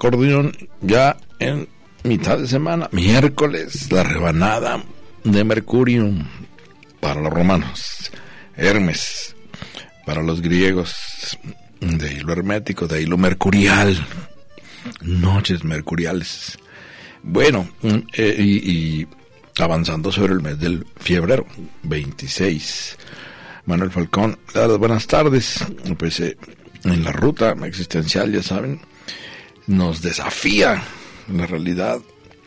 Acordeón, ya en mitad de semana, miércoles, la rebanada de Mercurio para los romanos, Hermes para los griegos, de hilo hermético, de hilo mercurial, noches mercuriales. Bueno, eh, y, y avanzando sobre el mes del febrero, 26. Manuel Falcón, buenas tardes. Pues eh, en la ruta existencial, ya saben, nos desafía la realidad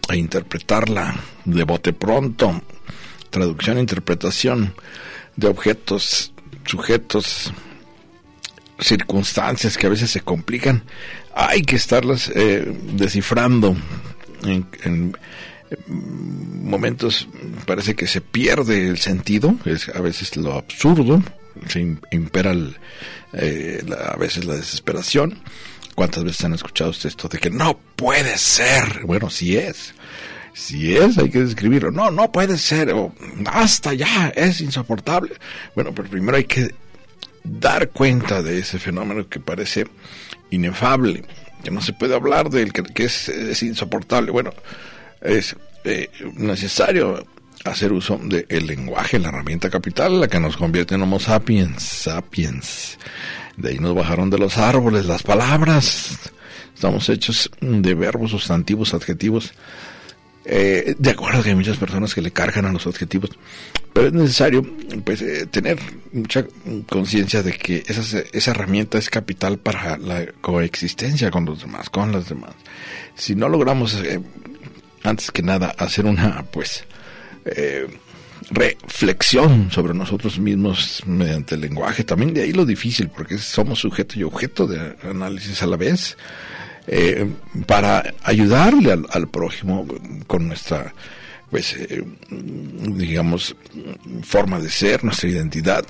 a interpretarla de bote pronto. Traducción e interpretación de objetos, sujetos, circunstancias que a veces se complican. Hay que estarlas eh, descifrando en, en momentos parece que se pierde el sentido, es a veces lo absurdo, se impera eh, a veces la desesperación. ¿Cuántas veces han escuchado usted esto de que no puede ser? Bueno, si es. Si es, hay que describirlo. No, no puede ser. O, hasta ya, es insoportable. Bueno, pero primero hay que dar cuenta de ese fenómeno que parece inefable, que no se puede hablar de él, que, es, insoportable. Bueno, es eh, necesario hacer uso del lenguaje, la herramienta capital, la que nos convierte en Homo sapiens, sapiens. De ahí nos bajaron de los árboles las palabras. Estamos hechos de verbos, sustantivos, adjetivos. Eh, de acuerdo que hay muchas personas que le cargan a los adjetivos, pero es necesario pues, eh, tener mucha conciencia de que esa, esa herramienta es capital para la coexistencia con los demás, con las demás. Si no logramos, eh, antes que nada, hacer una, pues, eh, reflexión sobre nosotros mismos mediante el lenguaje. También de ahí lo difícil, porque somos sujeto y objeto de análisis a la vez, eh, para ayudarle al, prójimo con nuestra, pues, eh, digamos, forma de ser, nuestra identidad.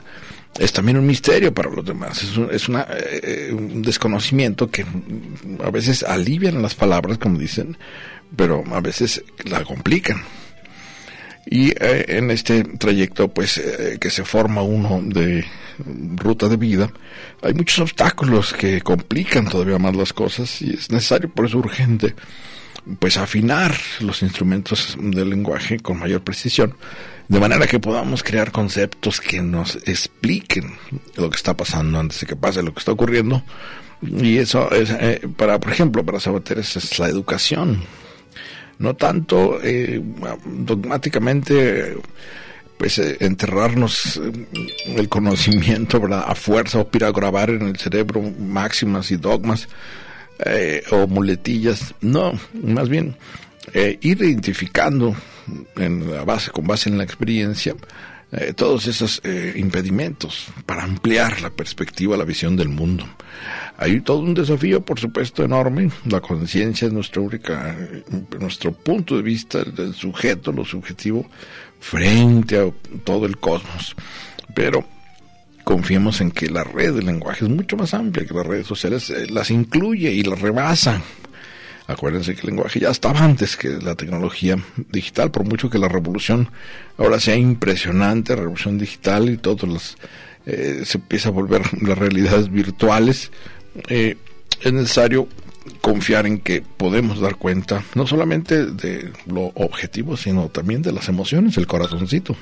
Es también un misterio para los demás, es, un, es una, eh, un desconocimiento que a veces alivian las palabras, como dicen, pero a veces la complican. Y eh, en este trayecto, pues, eh, que se forma uno de ruta de vida, hay muchos obstáculos que complican todavía más las cosas y es necesario, por eso urgente, pues, afinar los instrumentos del lenguaje con mayor precisión, de manera que podamos crear conceptos que nos expliquen lo que está pasando antes de que pase lo que está ocurriendo. Y eso es, eh, para, por ejemplo, para Sabater, es la educación no tanto eh, dogmáticamente pues eh, enterrarnos el conocimiento a fuerza o grabar en el cerebro máximas y dogmas eh, o muletillas. No más bien eh, ir identificando en la base con base en la experiencia eh, todos esos eh, impedimentos para ampliar la perspectiva, la visión del mundo. Hay todo un desafío, por supuesto, enorme. La conciencia es nuestra única, nuestro punto de vista del sujeto, lo subjetivo, frente a todo el cosmos. Pero confiemos en que la red del lenguaje es mucho más amplia, que las redes sociales eh, las incluye y las rebasa. Acuérdense que el lenguaje ya estaba antes que la tecnología digital, por mucho que la revolución ahora sea impresionante, la revolución digital y todos los eh, se empieza a volver las realidades virtuales, eh, es necesario confiar en que podemos dar cuenta no solamente de lo objetivo, sino también de las emociones, el corazoncito.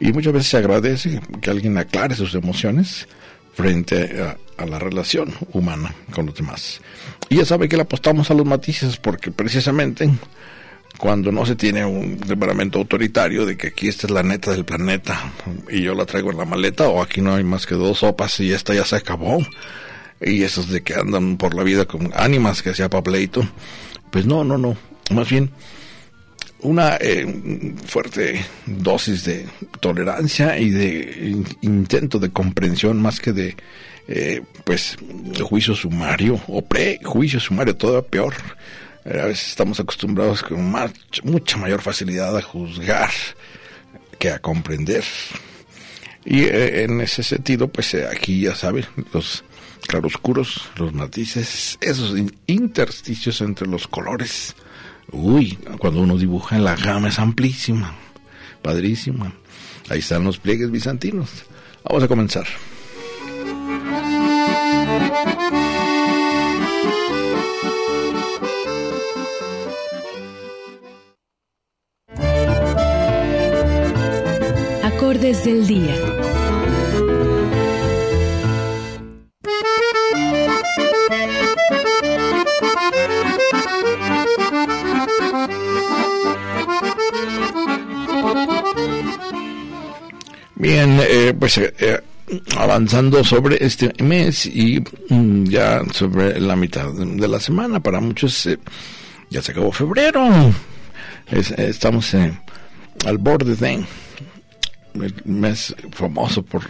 Y muchas veces se agradece que alguien aclare sus emociones frente a, la relación humana con los demás. Y ya sabe que le apostamos a los matices porque precisamente cuando no se tiene un temperamento autoritario de que aquí esta es la neta del planeta y yo la traigo en la maleta o aquí no hay más que dos sopas y esta ya se acabó y esos de que andan por la vida con ánimas que sea para Pues no, no, no. Más bien una eh, fuerte dosis de tolerancia y de intento de comprensión más que de eh, pues juicio sumario o prejuicio sumario, todo peor. A veces estamos acostumbrados con mucha mayor facilidad a juzgar que a comprender. Y eh, en ese sentido, pues aquí ya saben, los claroscuros, los matices, esos intersticios entre los colores, Uy, cuando uno dibuja la gama es amplísima, padrísima. Ahí están los pliegues bizantinos. Vamos a comenzar. Acordes del día. Bien, eh, pues eh, eh, avanzando sobre este mes y mm, ya sobre la mitad de la semana, para muchos ya se acabó febrero, estamos al borde de mes famoso por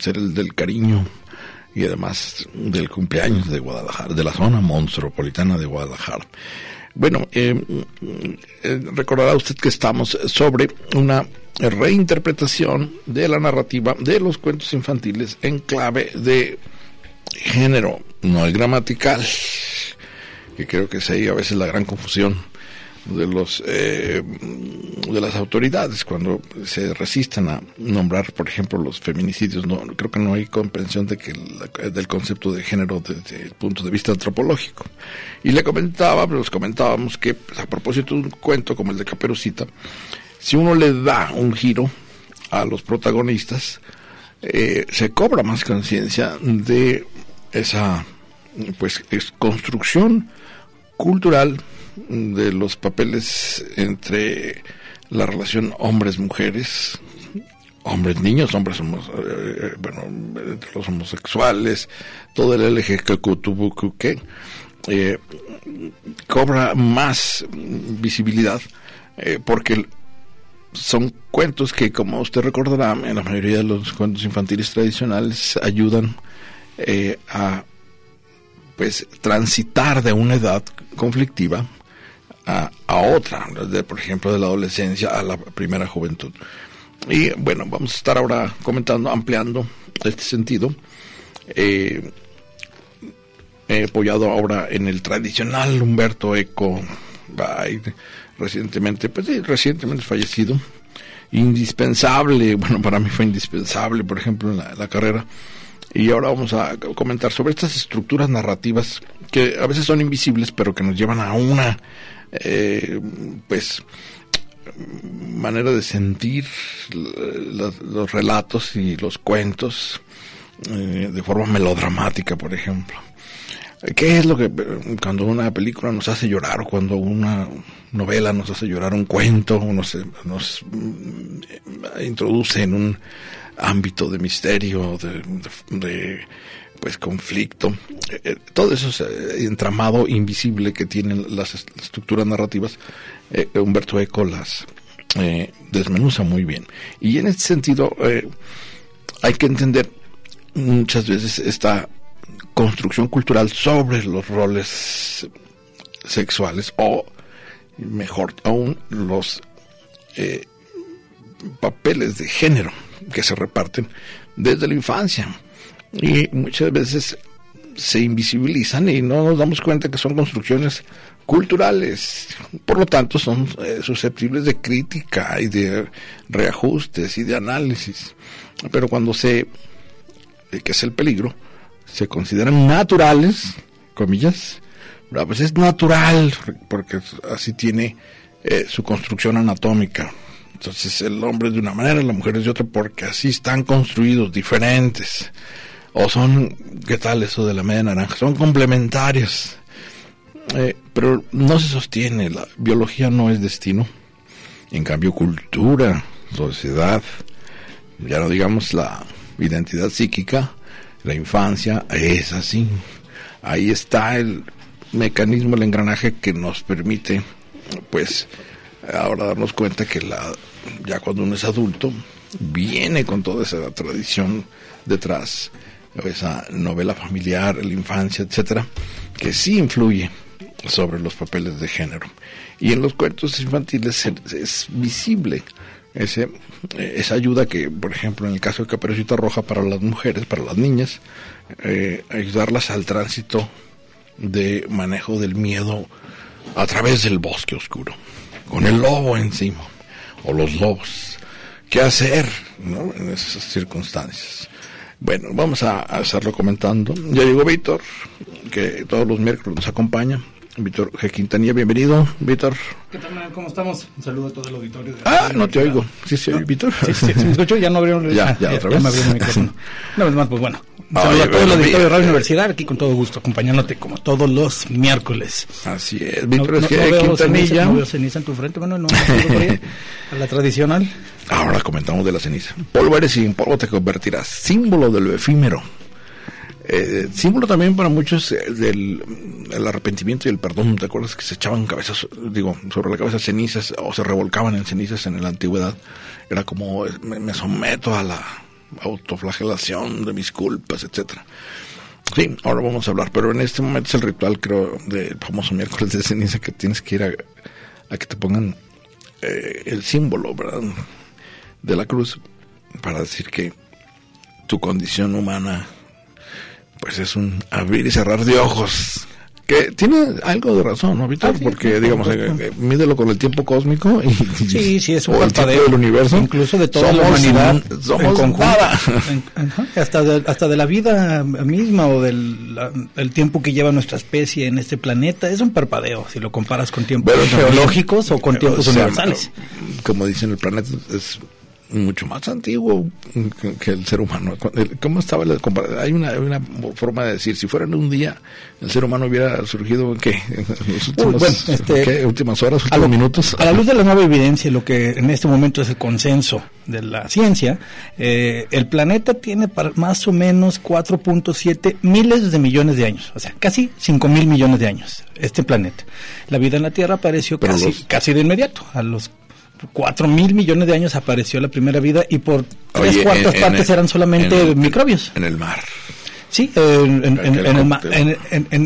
ser el del cariño y además del cumpleaños de Guadalajara, de la zona monstropolitana de Guadalajara. Bueno, recordará usted que estamos sobre una reinterpretación de la narrativa de los cuentos infantiles en clave de género, no el gramatical, que creo que es ahí a veces la gran confusión de los eh, de las autoridades cuando se resisten a nombrar por ejemplo los feminicidios. No creo que no hay comprensión de que del concepto de género desde el punto de vista antropológico. Y le comentaba los comentábamos que pues, a propósito de un cuento como el de Caperucita si uno le da un giro a los protagonistas, eh, se cobra más conciencia de esa pues construcción cultural de los papeles entre la relación hombres-mujeres, hombres-niños, hombres, homos, eh, bueno, entre los homosexuales, todo el LGBTQ eh, cobra más visibilidad eh, porque son cuentos que, como usted recordará, en la mayoría de los cuentos infantiles tradicionales ayudan eh, a pues transitar de una edad conflictiva a, otra, de, por ejemplo, de la adolescencia a la primera juventud. Y bueno, vamos a estar ahora comentando, ampliando este sentido. Eh, he apoyado ahora en el tradicional Humberto Eco recientemente, pues recientemente fallecido, indispensable, bueno, para mí fue indispensable, por ejemplo, en la, carrera. Y ahora vamos a comentar sobre estas estructuras narrativas que a veces son invisibles, pero que nos llevan a una, eh, pues, manera de sentir los, relatos y los cuentos eh, de forma melodramática, por ejemplo. ¿Qué es lo que cuando una película nos hace llorar o cuando una novela nos hace llorar un cuento nos, nos mm, introduce en un ámbito de misterio, de, pues conflicto, eh, todo eso es eh, entramado invisible que tienen las estructuras narrativas, eh, Humberto Eco las desmenuza muy bien. Y en este sentido hay que entender muchas veces esta construcción cultural sobre los roles sexuales o mejor aún los eh, papeles de género que se reparten desde la infancia. Y muchas veces se invisibilizan y no nos damos cuenta que son construcciones culturales, por lo tanto son eh, susceptibles de crítica y de reajustes y de análisis, pero cuando se, eh, que es el peligro, se consideran naturales, comillas, pues es natural, porque así tiene eh, su construcción anatómica. Entonces el hombre es de una manera, la mujer es de otra, porque así están construidos, diferentes. O son, ¿qué tal eso de la media naranja? Son complementarios. Eh, pero no se sostiene, la biología no es destino. En cambio, cultura, sociedad, ya no digamos la identidad psíquica, la infancia es así. Ahí está el mecanismo, el engranaje que nos permite, pues, ahora darnos cuenta que la, ya cuando uno es adulto, viene con toda esa tradición detrás, esa novela familiar, la infancia, etcétera, que sí influye sobre los papeles de género. Y en los cuentos infantiles es, visible ese, esa ayuda que, por ejemplo, en el caso de Caperucita Roja para las mujeres, para las niñas, eh, ayudarlas al tránsito de manejo del miedo a través del bosque oscuro, con el lobo encima, o los lobos. ¿Qué hacer ¿no? en esas circunstancias? Bueno, vamos a, estarlo comentando. Ya llegó Víctor, que todos los miércoles nos acompaña. Víctor G. Quintanilla, bienvenido, Víctor. ¿Qué tal, ¿Cómo estamos? Un saludo a todo el auditorio. ah, no te oigo. Sí, sí, Víctor. Sí, sí, ¿Me escucho? Ya no abrieron... Ya, ya, otra vez. Ya me abrieron el micrófono. Una vez más, pues bueno. Un saludo a todo el auditorio de Radio Universidad, aquí con todo gusto, acompañándote como todos los miércoles. Así es, Víctor no, G. Quintanilla. Ceniza, no veo ceniza en tu frente, bueno, no, a la tradicional. Ahora comentamos de la ceniza. Polvo eres y en polvo te convertirás, símbolo de lo efímero eh, símbolo también para muchos eh, del el arrepentimiento y el perdón. ¿Te acuerdas que se echaban cabezas, digo, sobre la cabeza cenizas o se revolcaban en cenizas en la antigüedad? Era como, me, someto a la autoflagelación de mis culpas, etcétera. Sí, ahora vamos a hablar, pero en este momento es el ritual, creo, del famoso miércoles de ceniza que tienes que ir a, que te pongan eh, el símbolo, ¿verdad? De la cruz para decir que tu condición humana pues es un abrir y cerrar de ojos. Que tiene algo de razón, ¿no, Víctor? Ah, Porque, digamos, eh, eh, mídelo con el tiempo cósmico y, sí, sí, es un parpadeo del universo. Incluso de toda la humanidad. Somos en nada. hasta, de, hasta de la vida misma o del el tiempo que lleva nuestra especie en este planeta. Es un parpadeo si lo comparas con tiempos geológicos o con tiempos universales. Como dicen, el planeta es mucho más antiguo que el ser humano. ¿Cómo estaba la Hay una, una forma de decir, si fuera en un día, el ser humano hubiera surgido en qué? En este, últimas horas, últimos minutos. A la luz de la nueva evidencia, lo que en este momento es el consenso de la ciencia, eh, el planeta tiene para más o menos 4.7 miles de millones de años, o sea, casi 5 mil millones de años, este planeta. La vida en la Tierra apareció casi, casi de inmediato, a los cuatro mil millones de años apareció la primera vida y por tres cuartas partes eran solamente microbios. En el mar. Sí, en,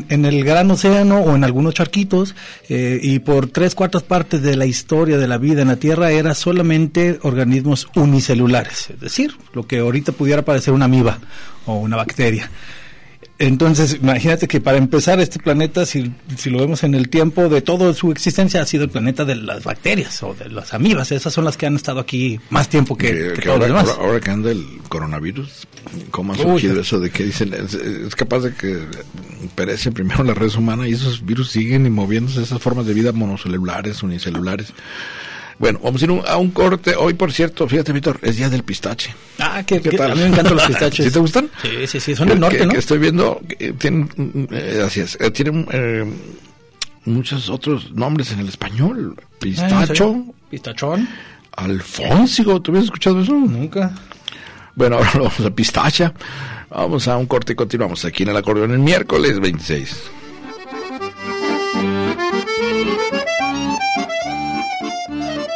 en, el gran océano o en algunos charquitos, eh, y por tres cuartas partes de la historia de la vida en la Tierra era solamente organismos unicelulares, es decir, lo que ahorita pudiera parecer una amiba o una bacteria. Entonces, imagínate que para empezar, este planeta, si, si, lo vemos en el tiempo de toda su existencia, ha sido el planeta de las bacterias o de las amibas. Esas son las que han estado aquí más tiempo que, todos ahora, los demás. Ahora, que anda el coronavirus, ¿cómo ha surgido eso de que dicen es, capaz de que perece primero la red humana y esos virus siguen y moviéndose esas formas de vida monocelulares, unicelulares? Bueno, vamos a ir a un corte. Hoy, por cierto, fíjate, Víctor, es día del pistache. Ah, ¿qué, tal? A mí me encantan los pistaches. ¿Sí te gustan? Sí, sí, sí, son del norte, ¿no? estoy viendo, tienen, eh, así es, eh, tienen eh, muchos otros nombres en el español. Pistacho. Ah, Pistachón. Alfonso, ¿tú habías escuchado eso? Nunca. Bueno, ahora vamos a pistacha. Vamos a un corte y continuamos aquí en el acordeón el miércoles 26.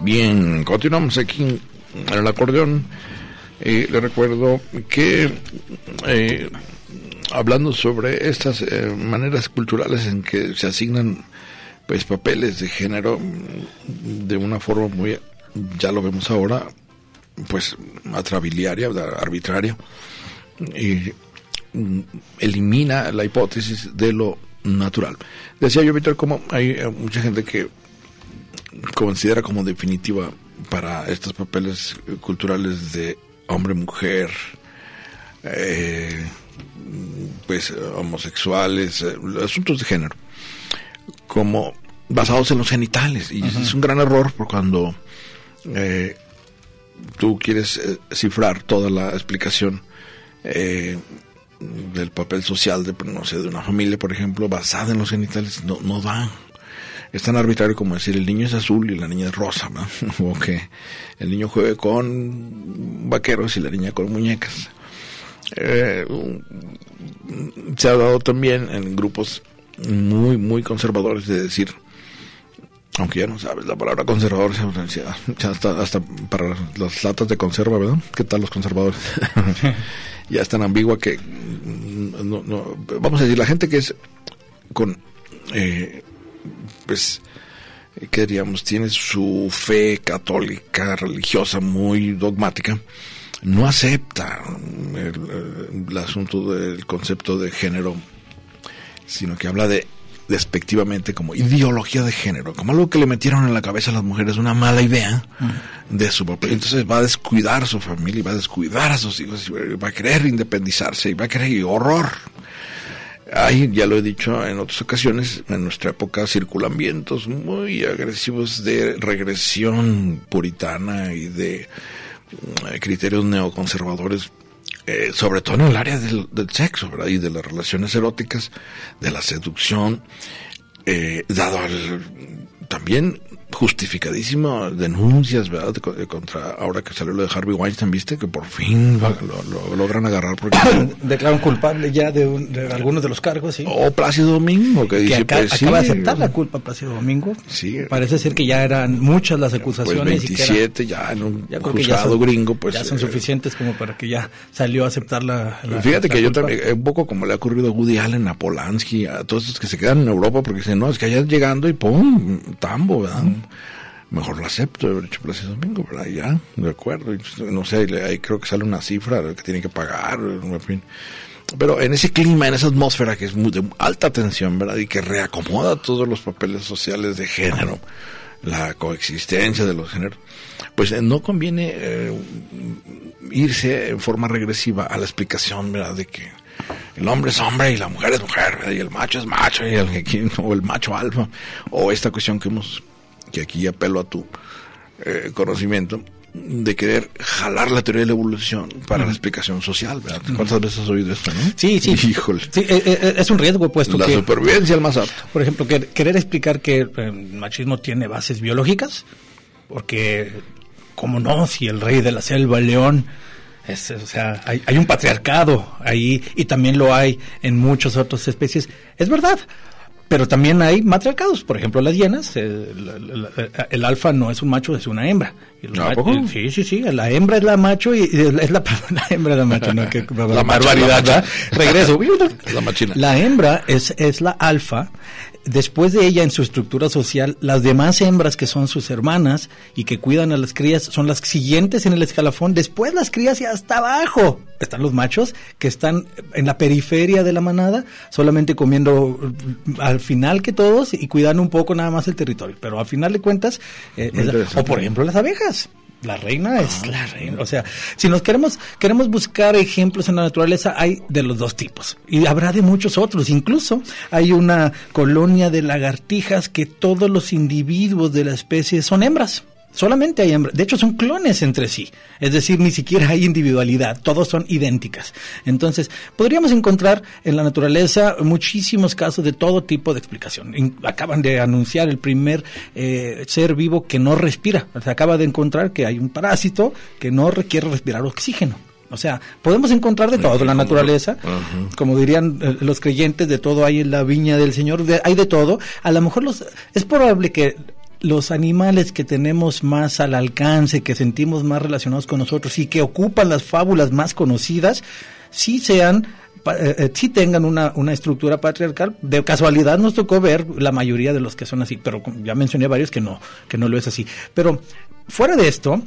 Bien, continuamos aquí en el acordeón. Eh, le recuerdo que eh, hablando sobre estas eh, maneras culturales en que se asignan pues papeles de género de una forma muy ya lo vemos ahora pues atrabiliaria arbitraria y mm, elimina la hipótesis de lo natural. Decía yo, Víctor, como hay eh, mucha gente que considera como definitiva para estos papeles culturales de hombre-mujer, eh, pues homosexuales, eh, asuntos de género, como basados en los genitales. Y es un gran error por cuando eh, tú quieres cifrar toda la explicación del papel social de, no de una familia, por ejemplo, basada en los genitales, no, no da es tan arbitrario como decir el niño es azul y la niña es rosa, o que el niño juegue con vaqueros y la niña con muñecas. Eh, se ha dado también en grupos muy, muy conservadores de decir, aunque ya no sabes la palabra conservador, ya hasta, hasta para las latas de conserva, ¿verdad? ¿Qué tal los conservadores? ya es tan ambigua que, vamos a decir, la gente que es con eh, pues, ¿qué diríamos? Tiene su fe católica, religiosa, muy dogmática, no acepta el, asunto del concepto de género, sino que habla de despectivamente como ideología de género, como algo que le metieron en la cabeza a las mujeres, una mala idea de su papel. Entonces va a descuidar a su familia, y va a descuidar a sus hijos, y va a querer independizarse, y va a querer horror. Hay, ya lo he dicho en otras ocasiones, en nuestra época circulan vientos muy agresivos de regresión puritana y de mm, criterios neoconservadores, eh, sobre todo en el área del, sexo ¿verdad? y de las relaciones eróticas, de la seducción, eh, dado al, también justificadísimo denuncias, ¿verdad? Contra, ahora que salió lo de Harvey Weinstein, ¿viste? Que por fin lo, logran agarrar porque... Declaran culpable ya de, algunos de los cargos, sí. O Plácido Domingo, que, dice, pues, acaba de aceptar la culpa Plácido Domingo. Sí. Parece ser que ya eran muchas las acusaciones. Pues 27 ya en un juzgado gringo, pues... Ya son eh, suficientes como para que ya salió a aceptar la... fíjate que yo también, un poco como le ha ocurrido a Woody Allen, a Polanski, a todos estos que se quedan en Europa porque dicen, no, es que allá llegando y ¡pum! Tambo, ¿verdad? Mejor lo acepto haber hecho Plácido Domingo, ¿verdad? Ya, de acuerdo. No sé, ahí creo que sale una cifra que tiene que pagar, en fin. Pero en ese clima, en esa atmósfera que es de alta tensión, ¿verdad? Y que reacomoda todos los papeles sociales de género, la coexistencia de los géneros, pues eh, no conviene eh, irse en forma regresiva a la explicación, ¿verdad? De que el hombre es hombre y la mujer es mujer, y el macho es macho, y o el macho alfa, o esta cuestión que hemos que aquí apelo a tu eh, conocimiento, de querer jalar la teoría de la evolución para la explicación social, ¿verdad? ¿Cuántas veces has oído esto, no? Sí, sí. Híjole. Sí, eh, eh, es un riesgo puesto la supervivencia el más apto. Por ejemplo, querer explicar que el machismo tiene bases biológicas, porque, ¿cómo no? Si el rey de la selva, el león, es, o sea, hay, hay un patriarcado ahí y también lo hay en muchas otras especies. Es verdad, pero también hay matriarcados, por ejemplo, las hienas, el, alfa no es un macho, es una hembra. sí, sí, sí, la hembra es la macho y, es la, hembra es la macho, no que la barbaridad, Regreso. la machina. La hembra es, es la alfa después de ella en su estructura social, las demás hembras que son sus hermanas y que cuidan a las crías son las siguientes en el escalafón, después las crías y hasta abajo están los machos que están en la periferia de la manada, solamente comiendo mm, al final que todos y cuidando un poco nada más el territorio, pero al final de cuentas, eh, o por ejemplo las abejas la reina es ah. la reina. O sea, si nos queremos, queremos buscar ejemplos en la naturaleza, hay de los dos tipos. Y habrá de muchos otros. Incluso hay una colonia de lagartijas que todos los individuos de la especie son hembras. Solamente hay hembras. De hecho, son clones entre sí. Es decir, ni siquiera hay individualidad. Todos son idénticas. Entonces, podríamos encontrar en la naturaleza muchísimos casos de todo tipo de explicación. acaban de anunciar el primer eh, ser vivo que no respira. Se acaba de encontrar que hay un parásito que no requiere respirar oxígeno. O sea, podemos encontrar de todo en la naturaleza, como dirían eh, los creyentes, de todo hay en la viña del Señor, hay de todo. A lo mejor los, es probable que los animales que tenemos más al alcance, que sentimos más relacionados con nosotros y que ocupan las fábulas más conocidas, sí sean eh, eh, sí tengan una, una estructura patriarcal. De casualidad nos tocó ver la mayoría de los que son así, pero ya mencioné varios que no, que no lo es así. Pero fuera de esto,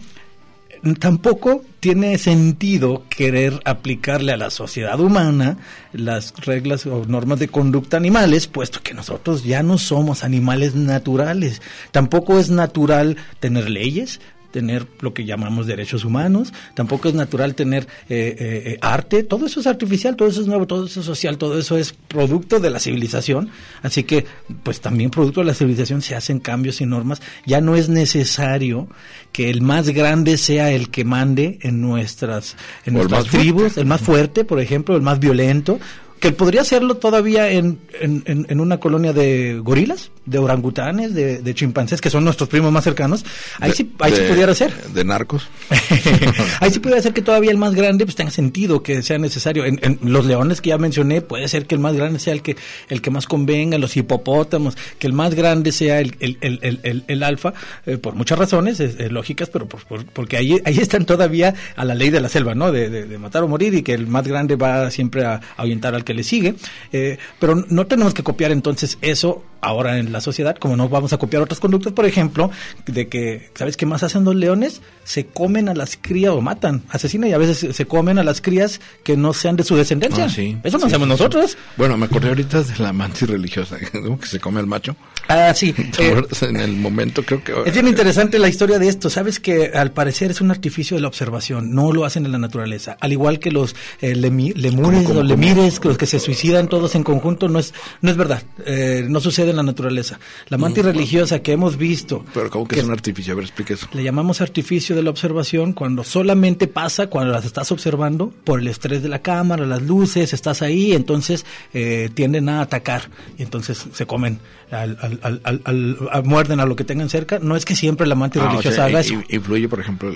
tampoco tiene sentido querer aplicarle a la sociedad humana las reglas o normas de conducta animales, puesto que nosotros ya no somos animales naturales. Tampoco es natural tener leyes, tener lo que llamamos derechos humanos, tampoco es natural tener eh, eh, eh, arte, todo eso es artificial, todo eso es nuevo, todo eso es social, todo eso es producto de la civilización, así que pues también producto de la civilización se hacen cambios y normas, ya no es necesario que el más grande sea el que mande en nuestras, en nuestras tribus, el más fuerte, por ejemplo, el más violento, que podría hacerlo todavía en, en, en, una colonia de gorilas, de orangutanes, de, de, chimpancés, que son nuestros primos más cercanos. Ahí sí, ahí sí pudiera ser. De narcos. ahí sí pudiera ser que todavía el más grande pues tenga sentido, que sea necesario. En, los leones que ya mencioné, puede ser que el más grande sea el que, el que más convenga, los hipopótamos, que el más grande sea el, el, el, el alfa, eh, por muchas razones lógicas, pero por, porque ahí, ahí están todavía a la ley de la selva, ¿no? De, de, matar o morir y que el más grande va siempre a, a ahuyentar al que le sigue, eh, pero no tenemos que copiar entonces eso ahora en la sociedad, como no vamos a copiar otras conductas, por ejemplo, de que, ¿sabes qué más hacen los leones? Se comen a las crías o matan, asesinan y a veces se comen a las crías que no sean de su descendencia. Ah, eso no hacemos nosotros. Bueno, me acordé ahorita de la mantis religiosa, que se come al macho. Ah, sí. Eh, en el momento creo que... Es bien interesante la historia de esto. Sabes que al parecer es un artificio de la observación, no lo hacen en la naturaleza. Al igual que los eh, lemures o lemires, los que se suicidan todos en conjunto, no es, no es verdad. Eh, no sucede en la naturaleza. La mantis religiosa que hemos visto... Pero ¿cómo que, es un artificio? A ver, explique eso. Le llamamos artificio de la observación cuando solamente pasa cuando las estás observando por el estrés de la cámara, las luces, estás ahí, entonces eh, tienden a atacar y entonces se comen al, al, al, al, muerden a lo que tengan cerca. No es que siempre la mantis ah, religiosa haga eso. Influye, por ejemplo,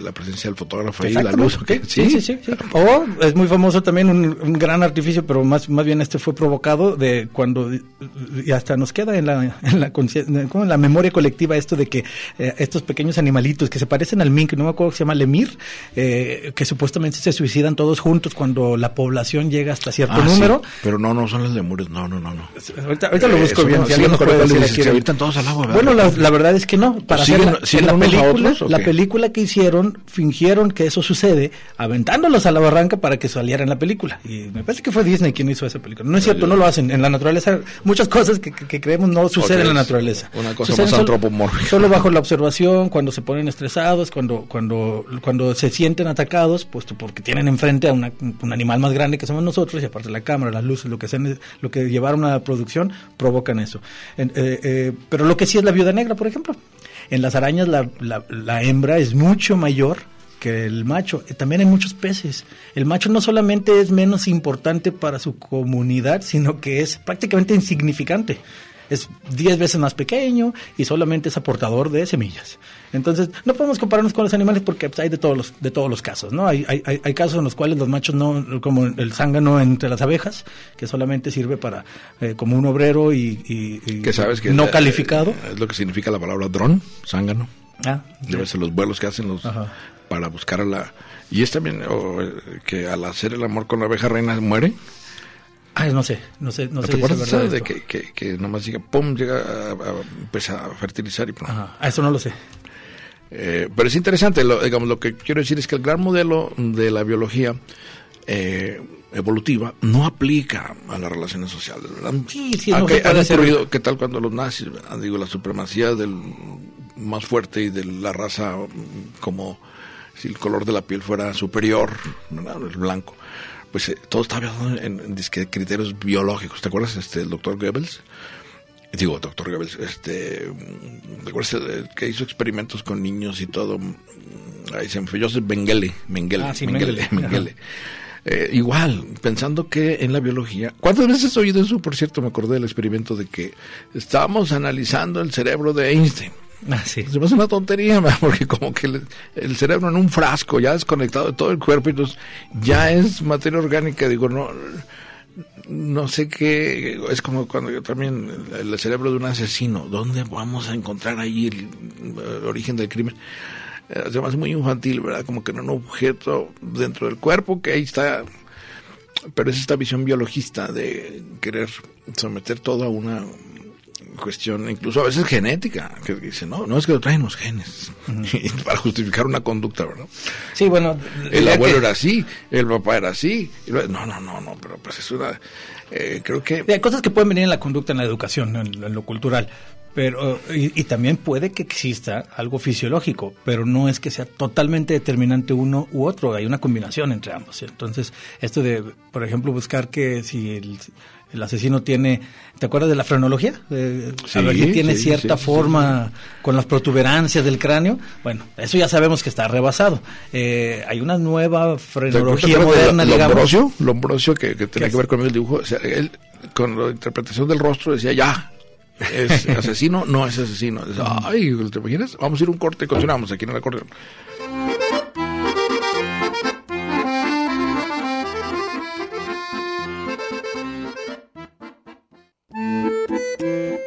la presencia del fotógrafo y la luz. ¿Sí? Sí, sí, O es muy famoso también un, gran artificio, pero más, más bien este fue provocado de cuando y hasta nos queda en la, en la, en la memoria colectiva esto de que eh, estos pequeños animalitos que se parecen al mink, no me acuerdo que se llama lemir, eh, que supuestamente se suicidan todos juntos cuando la población llega hasta cierto ah, número. pero no, no son los lemures, no, no, no. no. Ahorita, ahorita lo busco bien bueno, la, verdad es que no. Para hacer la, película, la película que hicieron, fingieron que eso sucede, aventándolos a la barranca para que saliera en la película. Y me parece que fue Disney quien hizo esa película. No es cierto, no lo hacen. En la naturaleza, muchas cosas que, creemos no suceden en la naturaleza. Una cosa más antropomórfica. Solo bajo la observación, cuando se ponen estresados, cuando, cuando, cuando se sienten atacados, puesto porque tienen enfrente a un animal más grande que somos nosotros, y aparte la cámara, las luces, lo que, sean, lo que llevaron a la producción, provocan eso. Eh, eh, pero lo que sí es la viuda negra, por ejemplo. En las arañas la, la, hembra es mucho mayor que el macho. Eh, también hay muchos peces. El macho no solamente es menos importante para su comunidad, sino que es prácticamente insignificante es 10 veces más pequeño y solamente es aportador de semillas. Entonces, no podemos compararnos con los animales porque pues, hay de todos los, de todos los casos, ¿no? Hay, hay, hay casos en los cuales los machos no, como el zángano entre las abejas, que solamente sirve para, eh, como un obrero y, sabes que no calificado. Es lo que significa la palabra dron, zángano. Ah, Debe ser los vuelos que hacen los para buscar a la... Y es también eh, que al hacer el amor con la abeja reina muere. Ah, no sé, no sé, no, sé. ¿Te acuerdas de que, que, que, nomás llega, pum, llega a, a, a fertilizar y pum? Ajá, eso no lo sé. Eh, pero es interesante, lo, digamos, lo que quiero decir es que el gran modelo de la biología eh, evolutiva no aplica a las relaciones sociales, ¿verdad? Sí, sí, no han ocurrido, ¿qué tal cuando los nazis, digo, la supremacía del más fuerte y de la raza como si el color de la piel fuera superior, ¿verdad? el blanco pues eh, todo estaba en, en, criterios biológicos. ¿Te acuerdas este, el doctor Goebbels? Digo, doctor Goebbels, este, ¿te acuerdas que hizo experimentos con niños y todo? Ahí se me fue Joseph Mengele, Mengele, ah, Mengele, Mengele. Eh, igual, pensando que en la biología, ¿cuántas veces he oído eso? Por cierto, me acordé del experimento de que estábamos analizando el cerebro de Einstein. Ah. Se me hace una tontería, porque como que el, cerebro en un frasco, ya desconectado de todo el cuerpo, entonces ya es materia orgánica, digo, no no sé qué, es como cuando yo también, el cerebro de un asesino, ¿dónde vamos a encontrar ahí el, origen del crimen? Eh, se muy infantil, ¿verdad? Como que en un objeto dentro del cuerpo que ahí está, pero es esta visión biologista de querer someter todo a una cuestión incluso a veces genética, que dice, no, no es que lo traen los genes, para justificar una conducta, ¿verdad? Sí, bueno. El abuelo era así, el papá era así. no, no, no, no, pero pues es una... Eh, creo que... Hay cosas que pueden venir en la conducta, en la educación, en, lo cultural. Pero, y, también puede que exista algo fisiológico, pero no es que sea totalmente determinante uno u otro, hay una combinación entre ambos. Entonces, esto de, por ejemplo, buscar que si el, el asesino tiene, ¿te acuerdas de la frenología? Eh, que tiene cierta forma con las protuberancias del cráneo. Bueno, eso ya sabemos que está rebasado. Eh, hay una nueva frenología moderna, de, Lombrosio, Lombrosio que, que tenía que ver con el dibujo, él con la interpretación del rostro decía ya, es asesino, no es asesino. Ay, ¿te imaginas? Vamos a ir un corte y continuamos aquí en el acordeón.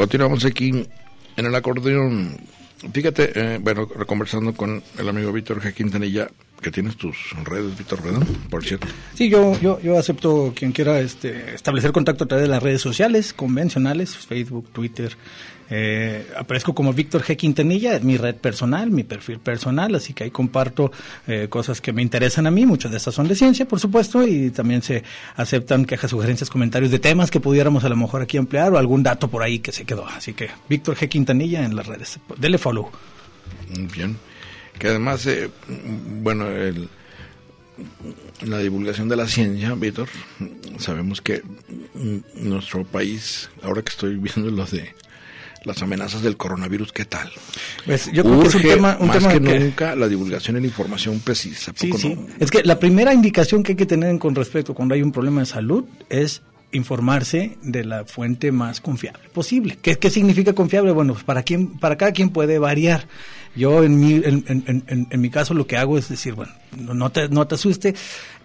Continuamos aquí en el acordeón Fíjate, eh, bueno, conversando con el amigo Víctor G. Quintanilla, que tienes tus redes, Víctor, ¿verdad? Por cierto. Sí, yo, yo, yo acepto quien quiera este, establecer contacto a través de las redes sociales convencionales, Facebook, Twitter, eh, aparezco como Víctor G. Quintanilla, es mi red personal, mi perfil personal, así que ahí comparto eh, cosas que me interesan a mí, muchas de estas son de ciencia, por supuesto, y también se aceptan quejas, sugerencias, comentarios de temas que pudiéramos a lo mejor aquí emplear o algún dato por ahí que se quedó. Así que Víctor G. Quintanilla en las redes, dele follow. Bien, que además, eh, bueno, el, la divulgación de la ciencia, Víctor, sabemos que nuestro país, ahora que estoy viendo lo de las amenazas del coronavirus, ¿qué tal? Pues yo creo que es un tema, un más tema que, nunca la divulgación y la información precisa. Sí, sí. Es que la primera indicación que hay que tener con respecto cuando hay un problema de salud es informarse de la fuente más confiable posible. ¿Qué, qué significa confiable? Bueno, pues para, quien, para cada quien puede variar. Yo en mi, en, en, mi caso lo que hago es decir, bueno, no te, no te asuste,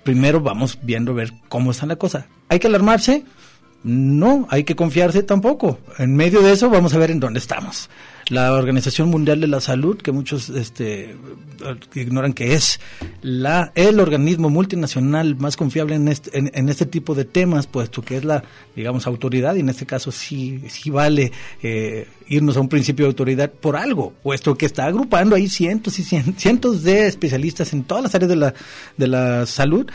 primero vamos viendo ver cómo está la cosa. ¿Hay que alarmarse? No, hay que confiarse tampoco. En medio de eso vamos a ver en dónde estamos. La Organización Mundial de la Salud, que muchos este, ignoran que es la, el organismo multinacional más confiable en este, en, este tipo de temas, puesto que es la, digamos, autoridad, y en este caso sí, sí vale eh, irnos a un principio de autoridad por algo, puesto que está agrupando ahí cientos y cientos de especialistas en todas las áreas de la, de la salud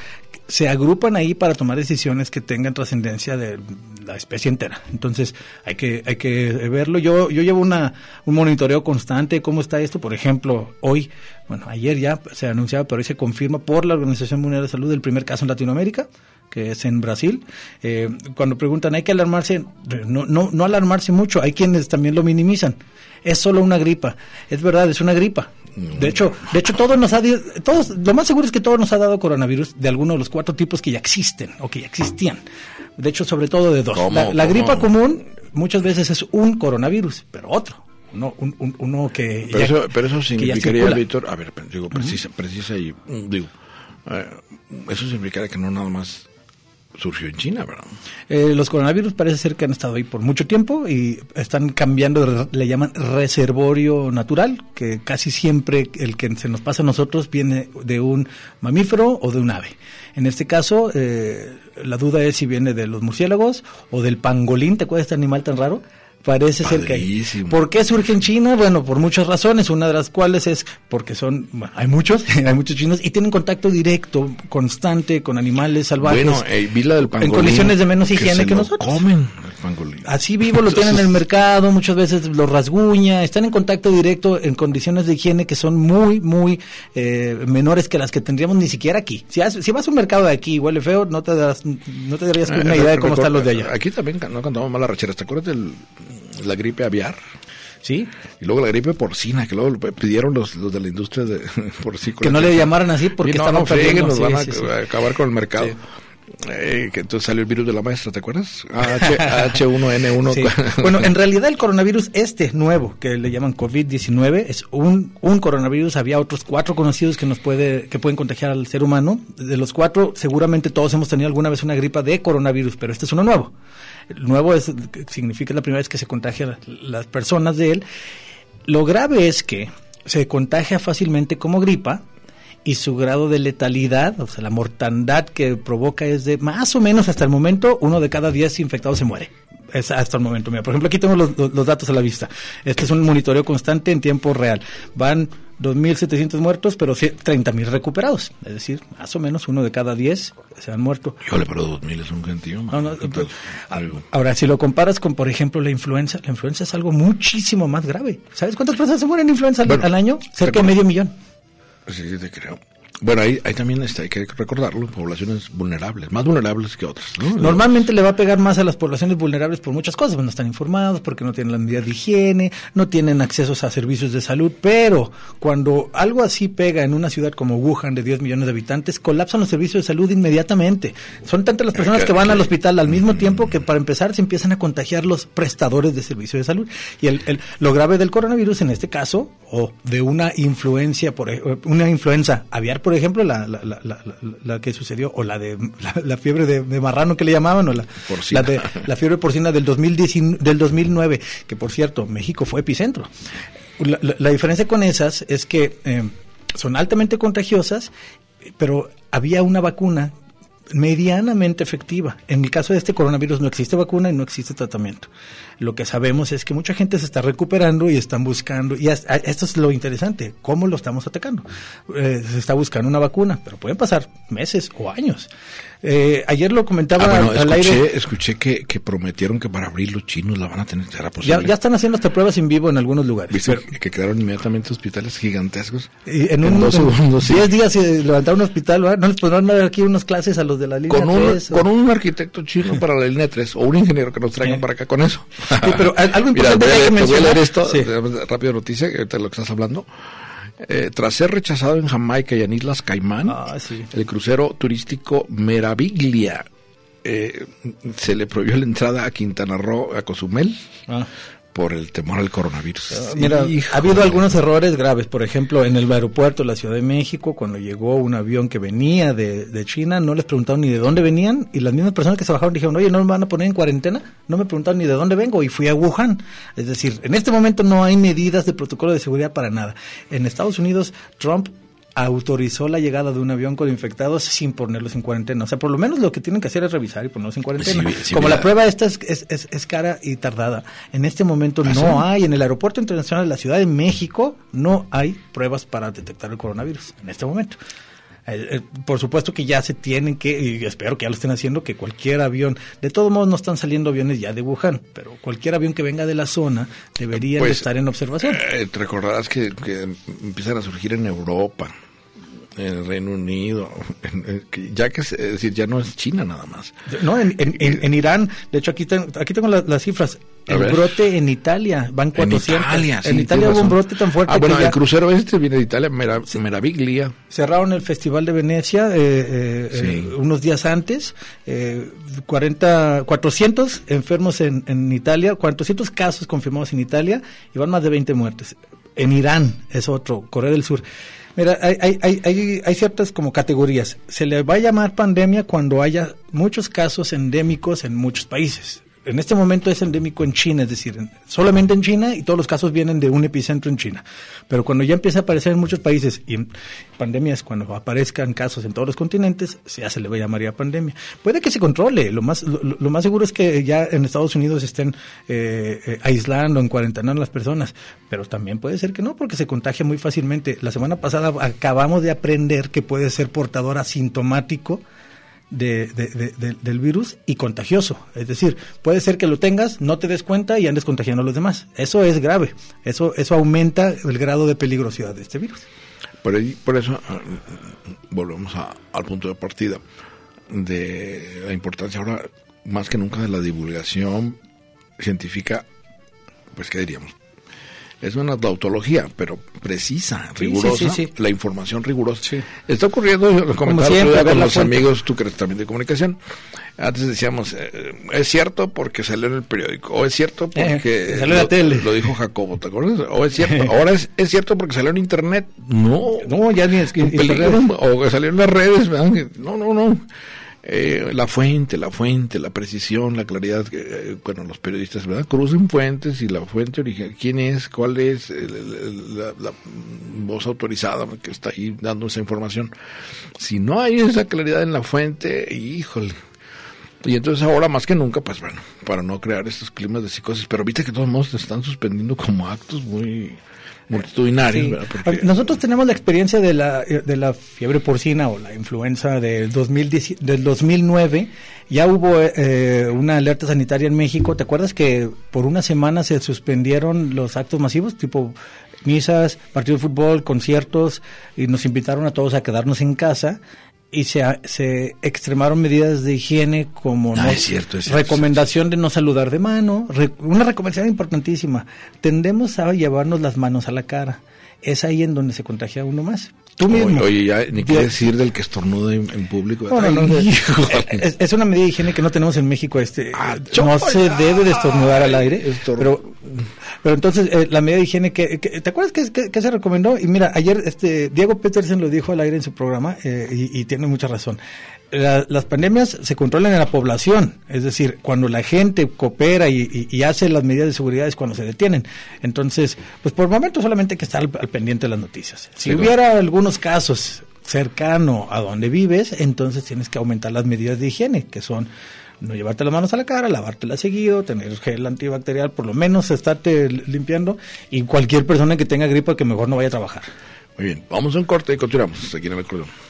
se agrupan ahí para tomar decisiones que tengan trascendencia de la especie entera. Entonces, hay que, hay que verlo. Yo, yo llevo una, un monitoreo constante de cómo está esto. Por ejemplo, hoy, bueno, ayer ya se anunciaba, pero hoy se confirma por la Organización Mundial de Salud el primer caso en Latinoamérica que es en Brasil. Eh, cuando preguntan, hay que alarmarse, no, no, no alarmarse mucho, hay quienes también lo minimizan. Es solo una gripa. Es verdad, es una gripa de hecho, de hecho todos nos ha todos lo más seguro es que todos nos ha dado coronavirus de alguno de los cuatro tipos que ya existen o que ya existían. De hecho, sobre todo de dos. la, gripa común muchas veces es un coronavirus, pero otro. No, un, uno que pero, eso, pero eso significaría, Víctor, a ver, digo, precisa, precisa y digo, eh, eso significaría que no nada más surgió en China, ¿verdad? Eh, los coronavirus parece ser que han estado ahí por mucho tiempo y están cambiando, le llaman reservorio natural, que casi siempre el que se nos pasa a nosotros viene de un mamífero o de un ave. En este caso, eh, la duda es si viene de los murciélagos o del pangolín, ¿te acuerdas de este animal tan raro? Parece ser que hay. ¿Por qué surge en China? Bueno, por muchas razones, una de las cuales es porque son, hay muchos, hay muchos chinos y tienen contacto directo, constante con animales salvajes. Bueno, eh, vi la del En condiciones de menos higiene que, nosotros. comen, pangolín. Así vivo lo tienen en el mercado, muchas veces lo rasguña, están en contacto directo en condiciones de higiene que son muy, muy eh, menores que las que tendríamos ni siquiera aquí. Si, si vas a un mercado de aquí y huele feo, no te, das, no te darías una idea de cómo están los de allá. Aquí también no cantamos malas racheras. ¿Te acuerdas de la gripe aviar? Sí. Y luego la gripe porcina, que luego pidieron los, los de la industria de porcina. Que no le llamaran así porque no, estaban perdiendo. nos van a, acabar con el mercado. Eh, que entonces salió el virus de la maestra, ¿te acuerdas? H, 1 n 1 bueno, en realidad el coronavirus este nuevo, que le llaman COVID-19, es un, un coronavirus. Había otros cuatro conocidos que nos puede, que pueden contagiar al ser humano. De los cuatro, seguramente todos hemos tenido alguna vez una gripa de coronavirus, pero este es uno nuevo. Nuevo es, significa la primera vez que se contagian las personas de él. Lo grave es que se contagia fácilmente como gripa, y su grado de letalidad, o sea, la mortandad que provoca es de más o menos hasta el momento, uno de cada diez infectados se muere. Es hasta el momento. Mira, por ejemplo, aquí tengo los, los, datos a la vista. Este es un monitoreo constante en tiempo real. Van 2.700 muertos, pero 30.000 recuperados. Es decir, más o menos uno de cada 10 se han muerto. Híjole, pero 2.000 es un gentío. No, no, ahora, si lo comparas con, por ejemplo, la influenza, la influenza es algo muchísimo más grave. ¿Sabes cuántas personas se mueren de influenza al, año? Cerca de medio millón. Sí, te creo. Bueno, ahí, ahí también está, hay que recordarlo, poblaciones vulnerables, más vulnerables que otras. Normalmente le va a pegar más a las poblaciones vulnerables por muchas cosas, no están informados, porque no tienen la medida de higiene, no tienen acceso a servicios de salud, pero cuando algo así pega en una ciudad como Wuhan de 10 millones de habitantes, colapsan los servicios de salud inmediatamente. Son tantas las personas que van al hospital al mismo tiempo que para empezar se empiezan a contagiar los prestadores de servicios de salud. Y el, el, lo grave del coronavirus en este caso, o de una influencia, por, una influenza aviar, por ejemplo, la, la, la, la, que sucedió, o la de la, fiebre de, marrano que le llamaban, o la, la, de, la fiebre porcina del, 2019, del 2009, que por cierto, México fue epicentro. La, diferencia con esas es que eh, son altamente contagiosas, pero había una vacuna medianamente efectiva. En el caso de este coronavirus no existe vacuna y no existe tratamiento. Lo que sabemos es que mucha gente se está recuperando y están buscando, y esto es lo interesante, cómo lo estamos atacando. Eh, se está buscando una vacuna, pero pueden pasar meses o años. Eh, ayer lo comentaba ah, al escuché, aire. Escuché que, que, prometieron que para abrir los chinos la van a tener, ¿será posible? Ya, están haciendo hasta pruebas en vivo en algunos lugares. que quedaron inmediatamente hospitales gigantescos. Y en, unos segundos. 10 días se levantaron un hospital, ¿no les podrán dar aquí unas clases a los de la línea con un, Con un arquitecto chino para la línea 3 o un ingeniero que nos traigan para acá con eso. Sí, pero algo importante Mira, que mencionar. Voy a leer esto, rápido noticia, ahorita lo que estás hablando. Eh, tras ser rechazado en Jamaica y en Islas Caimán, ah, el crucero turístico Meraviglia eh, se le prohibió la entrada a Quintana Roo, a Cozumel. Ah por el temor al coronavirus. Ah, mira, ha habido algunos errores graves. Por ejemplo, en el aeropuerto de la Ciudad de México, cuando llegó un avión que venía de, de, China, no les preguntaron ni de dónde venían y las mismas personas que se bajaron dijeron, oye, ¿no me van a poner en cuarentena? No me preguntaron ni de dónde vengo y fui a Wuhan. Es decir, en este momento no hay medidas de protocolo de seguridad para nada. En Estados Unidos, Trump autorizó la llegada de un avión con infectados sin ponerlos en cuarentena. O sea, por lo menos lo que tienen que hacer es revisar y ponerlos en cuarentena. Como la prueba esta es, es, es, cara y tardada, en este momento ¿Ah, no hay, en el Aeropuerto Internacional de la Ciudad de México, no hay pruebas para detectar el coronavirus en este momento. Eh, eh, por supuesto que ya se tienen que, y espero que ya lo estén haciendo, que cualquier avión, de todos modos no están saliendo aviones ya de Wuhan, pero cualquier avión que venga de la zona debería pues, estar en observación. Eh, te recordarás que, que empiezan a surgir en Europa en el Reino Unido, ya que es decir, ya no es China nada más. No, en, en, Irán, de hecho aquí, aquí tengo las cifras, el brote en Italia, van 400. En Italia, en Italia hubo un brote tan fuerte. Ah, bueno, el crucero este viene de Italia, Meraviglia. Cerraron el Festival de Venecia eh, eh, eh unos días antes, eh, 40, 400 enfermos en, en Italia, 400 casos confirmados en Italia y van más de 20 muertes. En Irán es otro, Corea del Sur. Mira, hay, hay, hay, hay, ciertas como categorías. Se le va a llamar pandemia cuando haya muchos casos endémicos en muchos países en este momento es endémico en China, es decir, solamente en China y todos los casos vienen de un epicentro en China. Pero cuando ya empieza a aparecer en muchos países y pandemias, cuando aparezcan casos en todos los continentes, ya se le va a llamar ya pandemia. Puede que se controle, lo más, lo, más seguro es que ya en Estados Unidos estén eh, eh, aislando, en cuarentena las personas, pero también puede ser que no, porque se contagia muy fácilmente. La semana pasada acabamos de aprender que puede ser portador asintomático del virus y contagioso. Es decir, puede ser que lo tengas, no te des cuenta y andes contagiando a los demás. Eso es grave. Eso, eso aumenta el grado de peligrosidad de este virus. Por, por eso ah, volvemos al punto de partida de la importancia ahora más que nunca de la divulgación científica, pues qué diríamos, es una tautología, pero precisa, rigurosa, la información rigurosa. Está ocurriendo, lo comentaba con los amigos, tú crees también de comunicación, antes decíamos, eh, es cierto porque salió en el periódico, o es cierto eh, porque salió en la tele. Lo dijo Jacobo, ¿te acuerdas? O es cierto, ahora es, es cierto porque salió en internet. No, no, ya ni es que... o salió en las redes, no, no, no. Eh, la fuente, la fuente, la precisión, la claridad, eh, bueno, los periodistas, ¿verdad? Crucen fuentes y la fuente original, quién es, cuál es la, voz autorizada que está ahí dando esa información. Si no hay esa claridad en la fuente, híjole. Y entonces ahora más que nunca, pues bueno, para no crear estos climas de psicosis, pero viste que todos modos se están suspendiendo como actos muy multitudinarios. Nosotros tenemos la experiencia de la, de la fiebre porcina o la influenza del, 2010, del 2009. Ya hubo eh, una alerta sanitaria en México. ¿Te acuerdas que por una semana se suspendieron los actos masivos, tipo misas, partido de fútbol, conciertos, y nos invitaron a todos a quedarnos en casa? Y se, se extremaron medidas de higiene como ah, cierto, recomendación de no saludar de mano, una recomendación importantísima. Tendemos a llevarnos las manos a la cara. Es ahí en donde se contagia uno más. Tú mismo. Oye, ya ni qué decir del que estornuda en, público. es, una medida de higiene que no tenemos en México. Este, ah, no se debe de estornudar al aire, pero pero entonces, eh, la medida de higiene, que, ¿te acuerdas que, se recomendó? Y mira, ayer este Diego Petersen lo dijo al aire en su programa eh, y, tiene mucha razón. Las pandemias se controlan en la población, es decir, cuando la gente coopera y, hace las medidas de seguridad es cuando se detienen. Entonces, pues por el momento solamente hay que estar al, pendiente de las noticias. Si hubiera algunos casos cercano a donde vives, entonces tienes que aumentar las medidas de higiene, que son no llevarte las manos a la cara, lavártela seguido, tener gel antibacterial, por lo menos estarte limpiando y cualquier persona que tenga gripa que mejor no vaya a trabajar. Muy bien, vamos a un corte y continuamos aquí en el acordeón.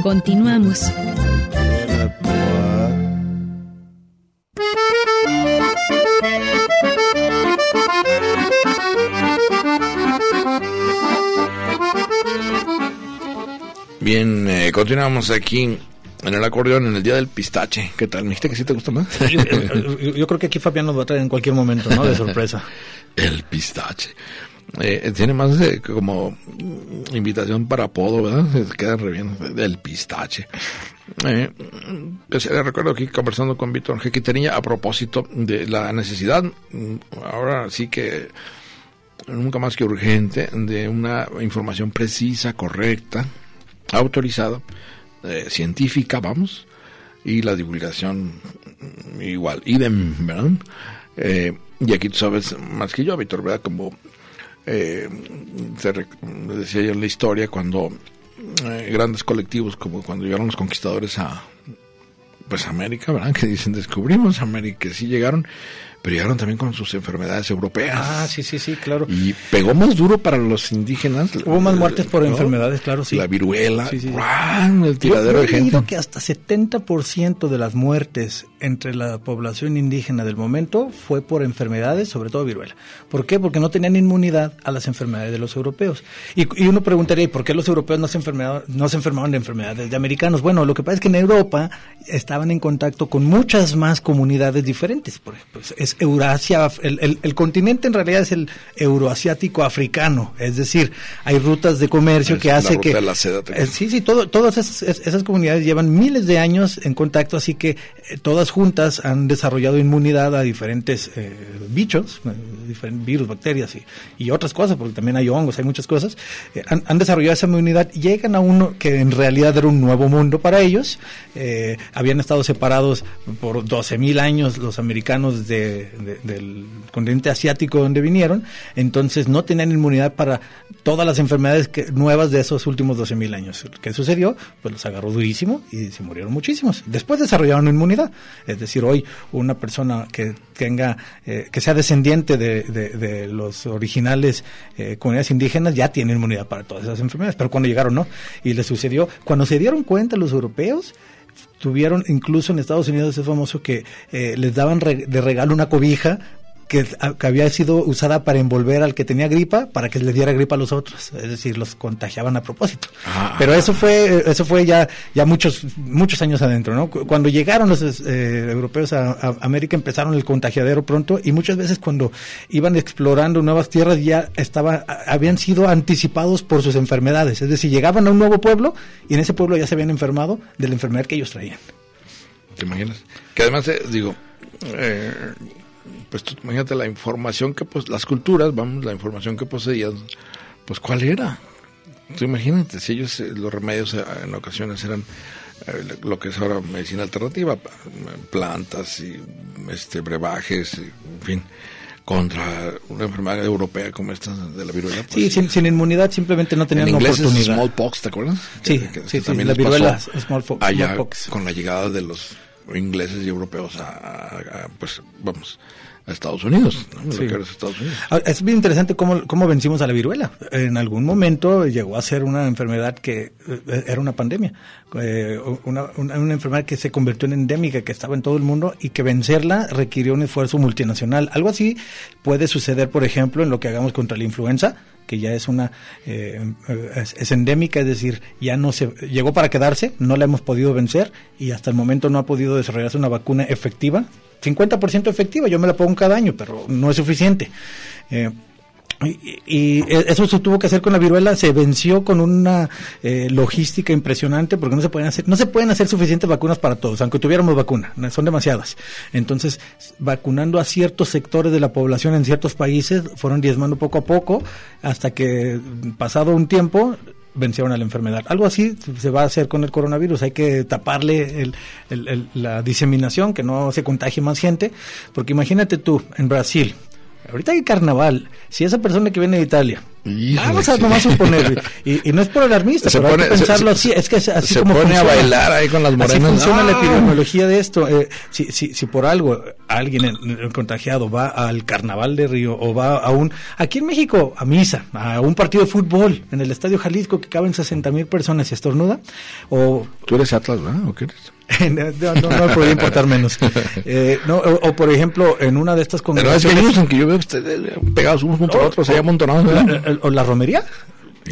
Continuamos. Bien, eh, continuamos aquí en el acordeón en el día del pistache. ¿Qué tal? ¿Me dijiste que sí te gusta más? yo, creo que aquí Fabián nos va a traer en cualquier momento, ¿no? De sorpresa. el pistache. Eh, tiene más de, como invitación para apodo, ¿verdad? Se queda re bien. El pistache. Eh, pues, eh, recuerdo aquí conversando con Víctor Jequitería a propósito de la necesidad, mm, ahora sí que nunca más que urgente, de una información precisa, correcta, autorizada, eh, científica, vamos, y la divulgación igual, idem, ¿verdad? Eh, y aquí tú sabes más que yo, Víctor, ¿verdad? Como eh, se decía yo en la historia, cuando grandes colectivos, como cuando llegaron los conquistadores a pues América, ¿verdad? Que dicen descubrimos América, que sí llegaron, pero llegaron también con sus enfermedades europeas. Ah, sí, sí, sí, claro. Y pegó más duro para los indígenas. Hubo más muertes por enfermedades, claro, sí. La viruela, sí, sí. el tiradero de gente. Yo que hasta 70% de las muertes entre la población indígena del momento fue por enfermedades, sobre todo viruela. ¿Por qué? Porque no tenían inmunidad a las enfermedades de los europeos. Y, uno preguntaría, ¿por qué los europeos no se, enfermaban, no se enfermaban de enfermedades de americanos? Bueno, lo que pasa es que en Europa estaban en contacto con muchas más comunidades diferentes. Por ejemplo, es Eurasia, el, el, continente en realidad es el euroasiático africano, es decir, hay rutas de comercio que hace que... Eh, sí, sí, todo, todas esas, esas, comunidades llevan miles de años en contacto, así que eh, todas juntas han desarrollado inmunidad a diferentes eh, bichos, diferentes virus, bacterias y, y, otras cosas, porque también hay hongos, hay muchas cosas, han, han, desarrollado esa inmunidad, llegan a uno que en realidad era un nuevo mundo para ellos, habían estado separados por 12.000 años los americanos de, del continente asiático donde vinieron, entonces no tenían inmunidad para todas las enfermedades que, nuevas de esos últimos 12.000 años. ¿Qué sucedió? Pues los agarró durísimo y se murieron muchísimos. Después desarrollaron inmunidad. Es decir, hoy una persona que tenga, eh, que sea descendiente de, los originales eh, comunidades indígenas ya tiene inmunidad para todas esas enfermedades, pero cuando llegaron no. Y le sucedió, cuando se dieron cuenta los europeos, tuvieron incluso en Estados Unidos es famoso que eh, les daban de regalo una cobija que, había sido usada para envolver al que tenía gripa para que le diera gripa a los otros, es decir, los contagiaban a propósito. Ah. Pero eso fue eso fue ya ya muchos muchos años adentro, ¿no? Cuando llegaron los eh, europeos a, América empezaron el contagiadero pronto y muchas veces cuando iban explorando nuevas tierras ya estaba habían sido anticipados por sus enfermedades, es decir, llegaban a un nuevo pueblo y en ese pueblo ya se habían enfermado de la enfermedad que ellos traían. ¿Te imaginas? Que además eh, digo eh, pues imagínate la información que, pues, las culturas, vamos, la información que poseían, pues, ¿cuál era? Tú imagínate, si ellos, eh, los remedios eh, en ocasiones eran eh, lo que es ahora medicina alternativa, plantas y este brebajes, en fin, contra una enfermedad europea como esta de la viruela. Pues, sí, sin, inmunidad simplemente no tenían en inglés oportunidad. smallpox, ¿te acuerdas? Sí, sí, también la viruela smallpox, allá con la llegada de los ingleses y europeos a pues, vamos, a Estados Unidos, ah, Es bien interesante cómo, cómo vencimos a la viruela. En algún momento llegó a ser una enfermedad que eh, era una pandemia, eh, una, una, enfermedad que se convirtió en endémica, que estaba en todo el mundo y que vencerla requirió un esfuerzo multinacional. Algo así puede suceder, por ejemplo, en lo que hagamos contra la influenza que ya es una eh, es, endémica, es decir, ya no se llegó para quedarse, no la hemos podido vencer y hasta el momento no ha podido desarrollarse una vacuna efectiva 50% efectiva, yo me la pongo cada año, pero no es suficiente. Eh, y, eso se tuvo que hacer con la viruela, se venció con una eh, logística impresionante porque no se pueden hacer, no se pueden hacer suficientes vacunas para todos, aunque tuviéramos vacuna, son demasiadas. Entonces, vacunando a ciertos sectores de la población en ciertos países, fueron diezmando poco a poco, hasta que pasado un tiempo vencieron a la enfermedad. Algo así se va a hacer con el coronavirus. Hay que taparle la diseminación, que no se contagie más gente. Porque imagínate tú, en Brasil, ahorita hay carnaval. Si esa persona que viene de Italia Vamos a nomás suponer, y, y, no es por alarmista, pero hay que pensarlo así, es que así se como pone a bailar ahí con las morenas. Así funciona la epidemiología de esto. Eh, si, si, si por algo alguien el, contagiado va al carnaval de Río o va a un, aquí en México, a misa, a un partido de fútbol en el Estadio Jalisco que caben 60 mil personas y estornuda, o... Tú eres Atlas, ¿verdad? ¿O qué eres? no, no, no, podría importar menos. Eh, no, o, por ejemplo, en una de estas congregaciones... Pero es que yo veo que ustedes pegados unos contra otros, ahí amontonados. ¿O la romería?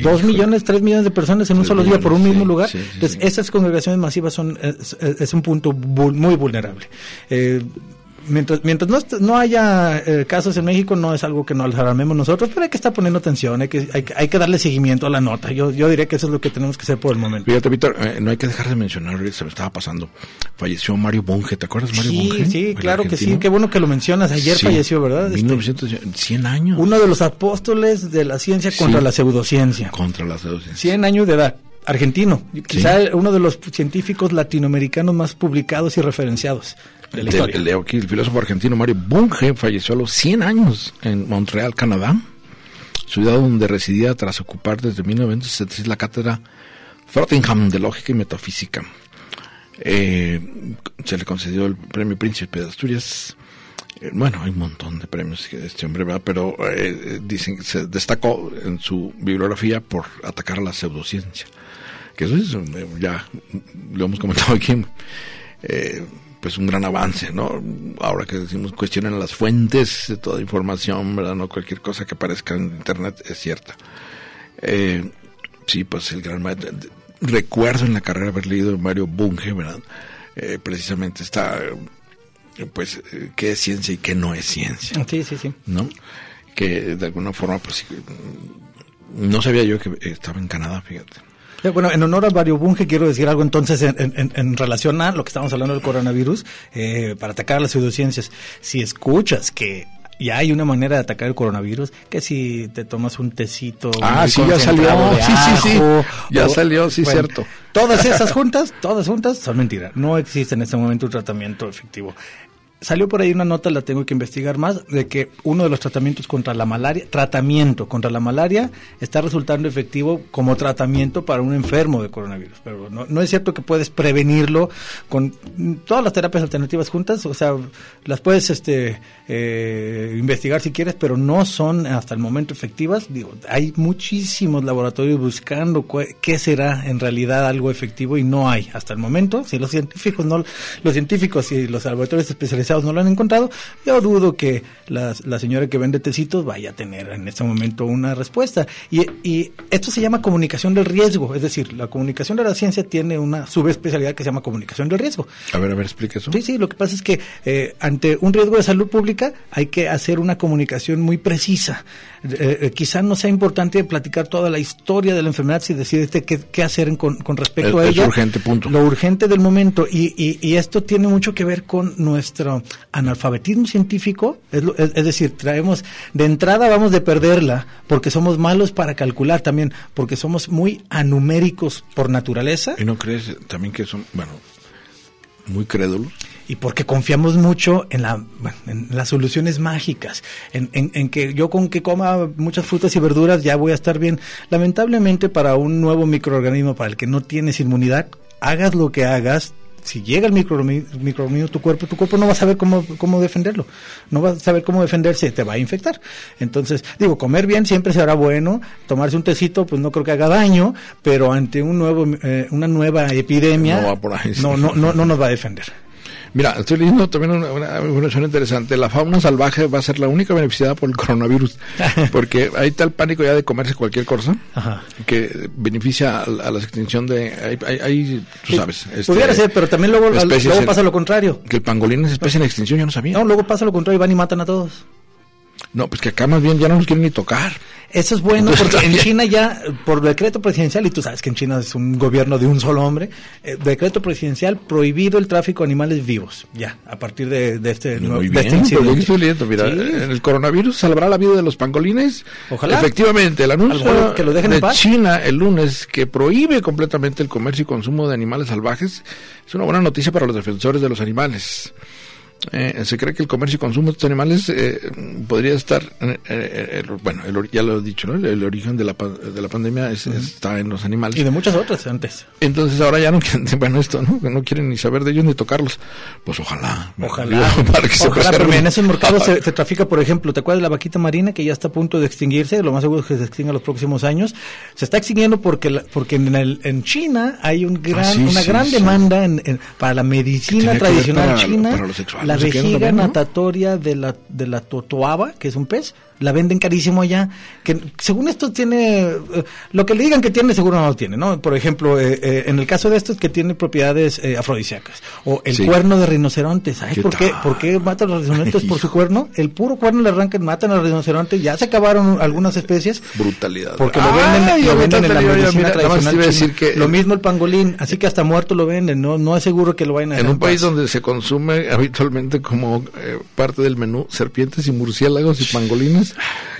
Dos millones, tres millones de personas en un solo día por un mismo lugar. Entonces, esas congregaciones masivas son es, un punto muy vulnerable. Eh, mientras, mientras no, no haya eh, casos en México, no es algo que no alarmemos nosotros, pero hay que estar poniendo atención, hay que, hay, hay, que darle seguimiento a la nota. Yo, yo diría que eso es lo que tenemos que hacer por el momento. Fíjate, Víctor, eh, no hay que dejar de mencionar, se me estaba pasando, falleció Mario Bunge, ¿te acuerdas Mario sí, Bunge? Sí, claro que sí, qué bueno que lo mencionas, ayer falleció, ¿verdad? 1900, este, 100 años. Uno de los apóstoles de la ciencia contra la pseudociencia. Contra la pseudociencia. 100 años de edad argentino, quizá uno de los científicos latinoamericanos más publicados y referenciados el filósofo argentino Mario Bunge falleció a los 100 años en Montreal, Canadá, ciudad donde residía tras ocupar desde 1976 la cátedra Frottingham de Lógica y Metafísica. Eh, se le concedió el premio Príncipe de Asturias. Eh, bueno, hay un montón de premios que este hombre, va, pero eh, dicen que se destacó en su bibliografía por atacar a la pseudociencia. Que eso es, ya lo hemos comentado aquí, pues un gran avance, ¿no? Ahora que decimos cuestionen las fuentes de toda información, ¿verdad? No cualquier cosa que aparezca en internet es cierta. Eh, sí, pues el gran maestro, recuerdo en la carrera haber leído Mario Bunge, ¿verdad? Eh, precisamente está pues, qué es ciencia y qué no es ciencia. Sí, sí, sí. ¿No? Que de alguna forma, pues, no sabía yo que estaba en Canadá, fíjate. Bueno, en honor a Mario Bunge quiero decir algo entonces en, relación a lo que estamos hablando del coronavirus eh, para atacar las pseudociencias. Si escuchas que ya hay una manera de atacar el coronavirus, que si te tomas un tecito. Ah, sí, ya salió. sí, sí, sí. Ya salió, sí, cierto. Todas esas juntas, todas juntas son mentiras. No existe en este momento un tratamiento efectivo salió por ahí una nota, la tengo que investigar más, de que uno de los tratamientos contra la malaria, tratamiento contra la malaria, está resultando efectivo como tratamiento para un enfermo de coronavirus. Pero no, no es cierto que puedes prevenirlo con todas las terapias alternativas juntas, o sea, las puedes este, eh, investigar si quieres, pero no son hasta el momento efectivas. Digo, hay muchísimos laboratorios buscando qué será en realidad algo efectivo y no hay hasta el momento. Si los científicos no, los científicos y los laboratorios especializados no lo han encontrado, yo dudo que la, señora que vende tecitos vaya a tener en este momento una respuesta. Y, y, esto se llama comunicación del riesgo, es decir, la comunicación de la ciencia tiene una subespecialidad que se llama comunicación del riesgo. A ver, a ver, explique eso. Sí, sí, lo que pasa es que eh, ante un riesgo de salud pública hay que hacer una comunicación muy precisa. Eh, eh, quizá no sea importante platicar toda la historia de la enfermedad si decide qué, qué hacer con, respecto a ella. Es urgente, punto. Lo urgente del momento. Y, y, y, esto tiene mucho que ver con nuestro analfabetismo científico. Es, es, decir, traemos, de entrada vamos de perderla, porque somos malos para calcular también, porque somos muy anuméricos por naturaleza. ¿Y no crees también que son, bueno, muy crédulos? Y porque confiamos mucho en, la, en las soluciones mágicas, en, en, que yo con que coma muchas frutas y verduras ya voy a estar bien. Lamentablemente para un nuevo microorganismo para el que no tienes inmunidad, hagas lo que hagas, si llega el microorganismo a tu cuerpo, tu cuerpo no va a saber cómo, cómo defenderlo, no va a saber cómo defenderse, te va a infectar. Entonces, digo, comer bien siempre será bueno, tomarse un tecito, pues no creo que haga daño, pero ante un nuevo, eh, una nueva epidemia, no, no, no, no nos va a defender. Mira, estoy leyendo también una, información interesante. La fauna salvaje va a ser la única beneficiada por el coronavirus, porque hay tal pánico ya de comerse cualquier cosa que beneficia a, la extinción de... Hay, tú sabes... Este, Pudiera ser, pero también luego, luego pasa lo contrario. Que el pangolín es especie en extinción, yo no sabía. No, luego pasa lo contrario y van y matan a todos. No, pues que acá más bien ya no nos quieren ni tocar. Eso es bueno porque en China ya, por decreto presidencial, y tú sabes que en China es un gobierno de un solo hombre, eh, decreto presidencial prohibido el tráfico de animales vivos, ya, a partir de, este nuevo bien, este mira, el coronavirus salvará la vida de los pangolines. Ojalá. Efectivamente, el anuncio que lo dejen de China el lunes que prohíbe completamente el comercio y consumo de animales salvajes es una buena noticia para los defensores de los animales. Eh, se cree que el comercio y consumo de estos animales eh, podría estar, eh, eh bueno, ya lo he dicho, ¿no? el, origen de la, de la pandemia está en los animales. Y de muchas otras antes. Entonces ahora ya no quieren, bueno, esto, ¿no? No quieren ni saber de ellos ni tocarlos. Pues ojalá. Ojalá. para que ojalá, pero en esos mercados se, se, trafica, por ejemplo, ¿te acuerdas de la vaquita marina que ya está a punto de extinguirse? Lo más seguro es que se extinga en los próximos años. Se está extinguiendo porque porque en, el, en China hay un gran, ah, una gran demanda en, para la medicina tradicional china. Para la vejiga natatoria de la, de la totoaba, que es un pez, la venden carísimo allá, que según esto tiene, eh, lo que le digan que tiene seguro no lo tiene, ¿no? Por ejemplo, eh, eh, en el caso de esto es que tiene propiedades afrodisíacas, o el cuerno de rinoceronte, ¿sabes por qué? ¿Por qué matan a los rinocerontes por su cuerno? El puro cuerno le arrancan, matan a los rinocerontes, ya se acabaron algunas especies. Brutalidad. Porque lo venden, lo venden en la medicina tradicional Lo mismo el pangolín, así que hasta muerto lo venden, no, no es seguro que lo vayan a En un país donde se consume habitualmente como parte del menú serpientes y murciélagos y pangolines,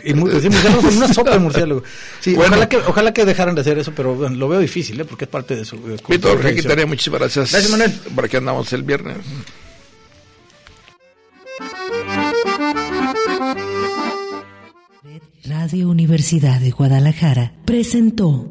y una sopa de murciélago. ojalá, que, ojalá que dejaran de hacer eso, pero lo veo difícil, ¿eh? porque es parte de su. Víctor, quitaría muchísimas gracias. Gracias, Manuel. Por aquí andamos el viernes. Radio Universidad de Guadalajara presentó